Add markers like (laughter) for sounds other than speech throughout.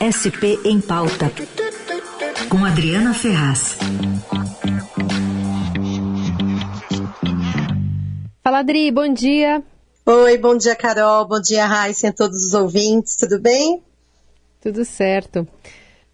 SP em Pauta, com Adriana Ferraz. Fala, Adri, bom dia. Oi, bom dia, Carol. Bom dia, Raíssa, todos os ouvintes. Tudo bem? Tudo certo.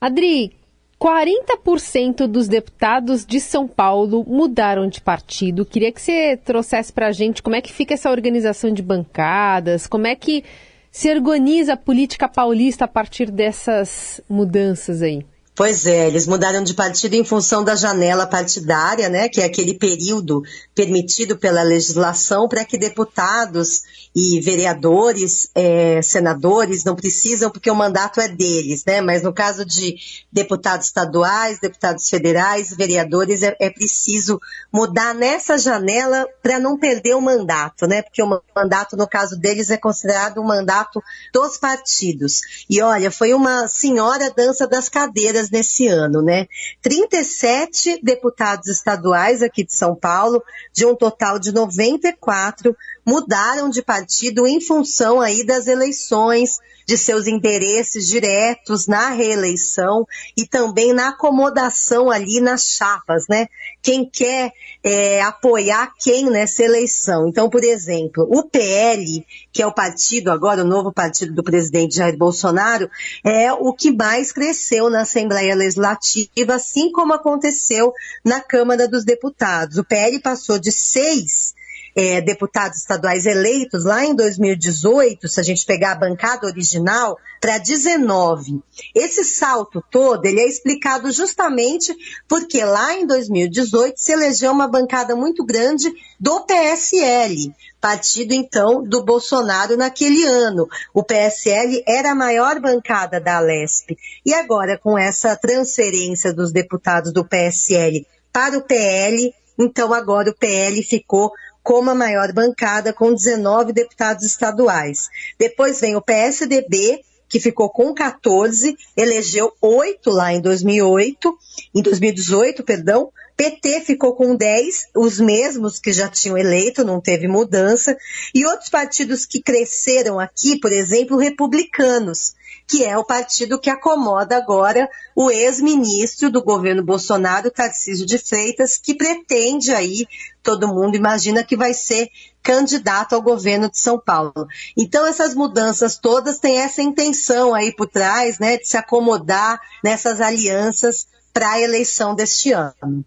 Adri, 40% dos deputados de São Paulo mudaram de partido. Queria que você trouxesse para a gente como é que fica essa organização de bancadas, como é que se organiza a política paulista a partir dessas mudanças aí? Pois é, eles mudaram de partido em função da janela partidária, né, que é aquele período permitido pela legislação para que deputados e vereadores, é, senadores não precisam, porque o mandato é deles, né? Mas no caso de deputados estaduais, deputados federais, vereadores, é, é preciso mudar nessa janela para não perder o mandato, né? Porque o mandato, no caso deles, é considerado um mandato dos partidos. E olha, foi uma senhora dança das cadeiras nesse ano, né? 37 deputados estaduais aqui de São Paulo, de um total de 94, mudaram de partido em função aí das eleições, de seus interesses diretos na reeleição e também na acomodação ali nas chapas, né? Quem quer é, apoiar quem nessa eleição. Então, por exemplo, o PL, que é o partido agora, o novo partido do presidente Jair Bolsonaro, é o que mais cresceu na Assembleia Legislativa, assim como aconteceu na Câmara dos Deputados. O PL passou de seis é, deputados estaduais eleitos lá em 2018, se a gente pegar a bancada original, para 19. Esse salto todo, ele é explicado justamente porque lá em 2018 se elegeu uma bancada muito grande do PSL, partido então do Bolsonaro naquele ano. O PSL era a maior bancada da Alesp. E agora, com essa transferência dos deputados do PSL para o PL, então agora o PL ficou como a maior bancada, com 19 deputados estaduais. Depois vem o PSDB, que ficou com 14, elegeu oito lá em 2008, em 2018, perdão. PT ficou com 10, os mesmos que já tinham eleito, não teve mudança. E outros partidos que cresceram aqui, por exemplo, republicanos, que é o partido que acomoda agora o ex-ministro do governo Bolsonaro, Tarcísio de Freitas, que pretende aí, todo mundo imagina que vai ser candidato ao governo de São Paulo. Então essas mudanças todas têm essa intenção aí por trás, né, de se acomodar nessas alianças para a eleição deste ano.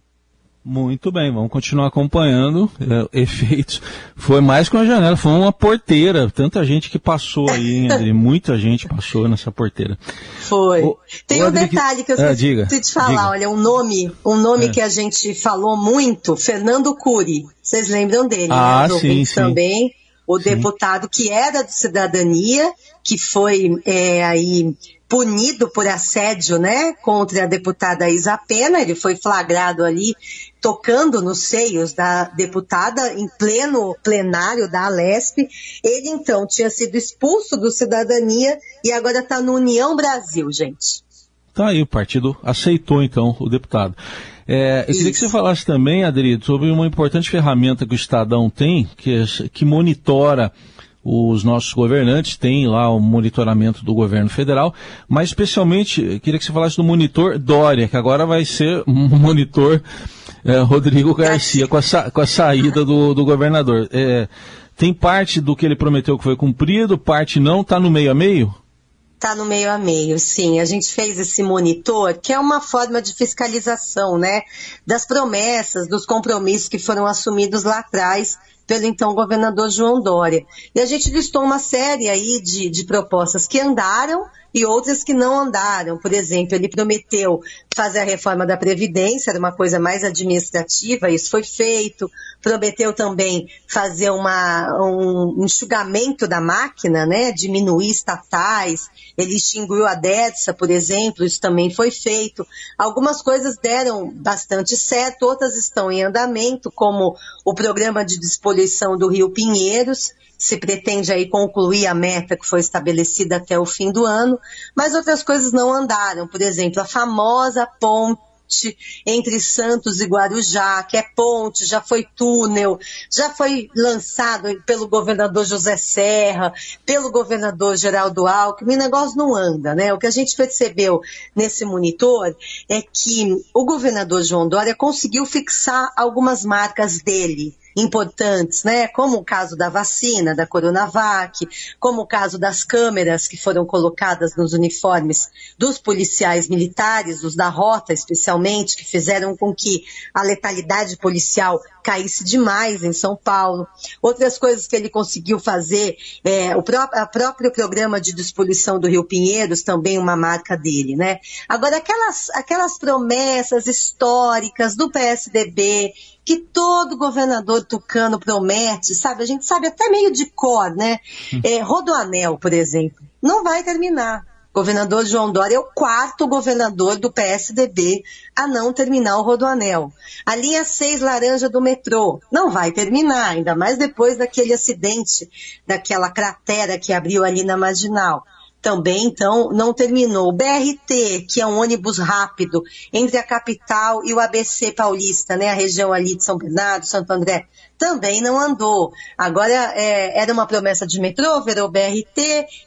Muito bem, vamos continuar acompanhando é, efeitos. Foi mais que uma janela, foi uma porteira. Tanta gente que passou aí, (laughs) André, muita gente passou nessa porteira. Foi. O, Tem o um detalhe que eu ah, esqueci de falar, diga. olha, um nome, um nome é. que a gente falou muito, Fernando Cury. Vocês lembram dele, ah, né? Sim, sim. também. O sim. deputado que era do Cidadania, que foi é, aí punido por assédio, né, contra a deputada Isa Pena, ele foi flagrado ali tocando nos seios da deputada em pleno plenário da Alesp. Ele então tinha sido expulso do Cidadania e agora está no União Brasil, gente. Tá aí, o partido aceitou então o deputado. É, eu queria que você falasse também, Adri, sobre uma importante ferramenta que o Estadão tem, que, que monitora os nossos governantes têm lá o monitoramento do governo federal, mas especialmente queria que você falasse do monitor Dória, que agora vai ser um monitor é, Rodrigo Garcia com a, com a saída do, do governador. É, tem parte do que ele prometeu que foi cumprido, parte não, está no meio a meio? Está no meio a meio, sim. A gente fez esse monitor, que é uma forma de fiscalização, né? Das promessas, dos compromissos que foram assumidos lá atrás pelo então governador João Dória. E a gente listou uma série aí de, de propostas que andaram e outras que não andaram. Por exemplo, ele prometeu fazer a reforma da Previdência, era uma coisa mais administrativa, isso foi feito. Prometeu também fazer uma, um enxugamento da máquina, né? Diminuir estatais. Ele extinguiu a DETSA, por exemplo, isso também foi feito. Algumas coisas deram bastante certo, outras estão em andamento, como o programa de despoluição do Rio Pinheiros, se pretende aí concluir a meta que foi estabelecida até o fim do ano, mas outras coisas não andaram. Por exemplo, a famosa ponte entre Santos e Guarujá, que é ponte, já foi túnel, já foi lançado pelo governador José Serra, pelo governador Geraldo Alckmin, o negócio não anda, né? O que a gente percebeu nesse monitor é que o governador João Dória conseguiu fixar algumas marcas dele importantes, né? Como o caso da vacina, da Coronavac, como o caso das câmeras que foram colocadas nos uniformes dos policiais militares, os da rota especialmente, que fizeram com que a letalidade policial caísse demais em São Paulo. Outras coisas que ele conseguiu fazer, é, o pró próprio programa de despoluição do Rio Pinheiros, também uma marca dele, né? Agora, aquelas, aquelas promessas históricas do PSDB, que todo governador tucano promete, sabe? A gente sabe até meio de cor, né? É, Rodoanel, por exemplo, não vai terminar. Governador João Dória é o quarto governador do PSDB a não terminar o Rodoanel. A linha 6 laranja do metrô não vai terminar, ainda mais depois daquele acidente, daquela cratera que abriu ali na Marginal também, então, não terminou. O BRT, que é um ônibus rápido entre a capital e o ABC paulista, né, a região ali de São Bernardo, Santo André, também não andou. Agora, é, era uma promessa de metrô, virou BRT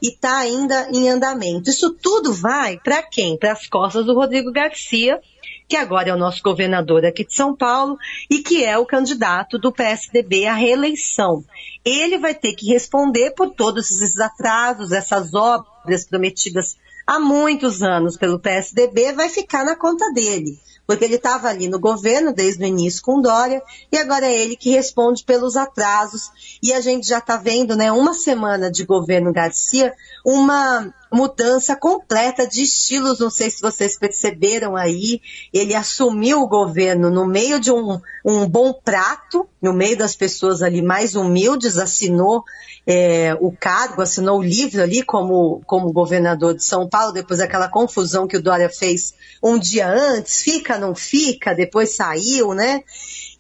e está ainda em andamento. Isso tudo vai para quem? Para as costas do Rodrigo Garcia, que agora é o nosso governador aqui de São Paulo e que é o candidato do PSDB à reeleição. Ele vai ter que responder por todos esses atrasos, essas obras prometidas há muitos anos pelo PSDB, vai ficar na conta dele porque ele estava ali no governo desde o início com Dória e agora é ele que responde pelos atrasos e a gente já está vendo, né, uma semana de governo Garcia, uma mudança completa de estilos, não sei se vocês perceberam aí, ele assumiu o governo no meio de um, um bom prato, no meio das pessoas ali mais humildes, assinou é, o cargo, assinou o livro ali como, como governador de São Paulo, depois daquela confusão que o Dória fez um dia antes, fica, não fica, depois saiu, né?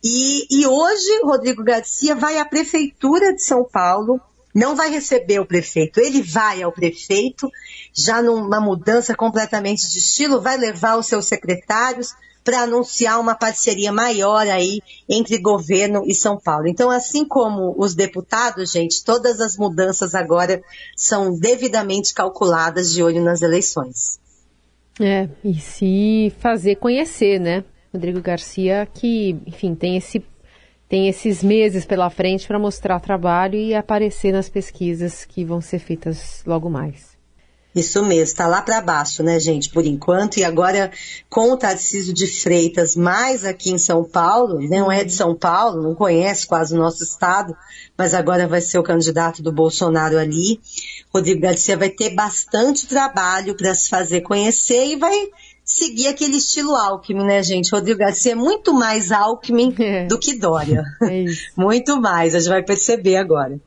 E, e hoje Rodrigo Garcia vai à prefeitura de São Paulo não vai receber o prefeito, ele vai ao prefeito, já numa mudança completamente de estilo, vai levar os seus secretários para anunciar uma parceria maior aí entre governo e São Paulo. Então, assim como os deputados, gente, todas as mudanças agora são devidamente calculadas de olho nas eleições. É, e se fazer conhecer, né? Rodrigo Garcia, que, enfim, tem esse tem esses meses pela frente para mostrar trabalho e aparecer nas pesquisas que vão ser feitas logo mais. Isso mesmo, está lá para baixo, né, gente, por enquanto. E agora, com o Tarcísio de Freitas, mais aqui em São Paulo, não é de São Paulo, não conhece quase o nosso estado, mas agora vai ser o candidato do Bolsonaro ali. Rodrigo Garcia vai ter bastante trabalho para se fazer conhecer e vai seguir aquele estilo Alckmin, né, gente? Rodrigo Garcia é muito mais Alckmin (laughs) é. do que Dória. É (laughs) muito mais, a gente vai perceber agora.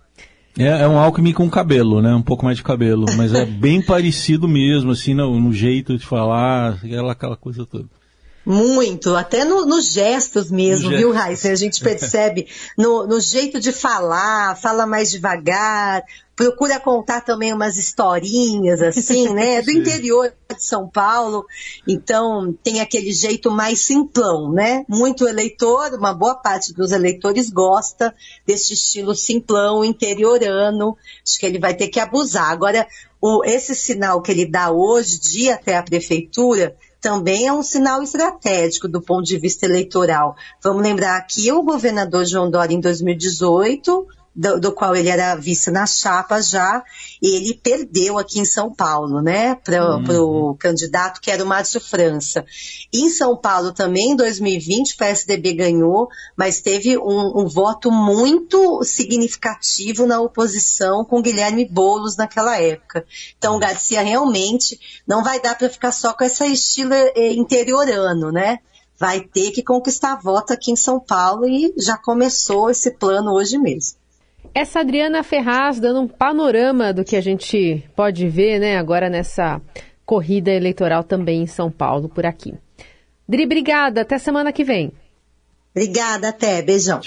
É, é, um Alckmin com cabelo, né? Um pouco mais de cabelo, mas é bem (laughs) parecido mesmo, assim, no, no jeito de falar, aquela, aquela coisa toda. Muito, até nos no gestos mesmo, no viu, Raíssa? A gente percebe no, no, jeito de falar, fala mais devagar, procura contar também umas historinhas, assim, né? (laughs) Do interior de São Paulo, então tem aquele jeito mais simplão, né? Muito eleitor, uma boa parte dos eleitores gosta desse estilo simplão, interiorano, acho que ele vai ter que abusar. Agora, o, esse sinal que ele dá hoje, de ir até a prefeitura, também é um sinal estratégico do ponto de vista eleitoral. Vamos lembrar que o governador João Dória, em 2018, do, do, qual ele era vice na chapa já, e ele perdeu aqui em São Paulo, né, para o uhum. candidato que era o Márcio França. em São Paulo também, em 2020, o PSDB ganhou, mas teve um, um voto muito significativo na oposição com Guilherme Boulos naquela época. Então, o Garcia realmente não vai dar para ficar só com essa estilo eh, interiorano, né? Vai ter que conquistar voto aqui em São Paulo e já começou esse plano hoje mesmo. Essa Adriana Ferraz dando um panorama do que a gente pode ver, né, agora nessa corrida eleitoral também em São Paulo, por aqui. Dri, obrigada. Até semana que vem. Obrigada, até. Beijão.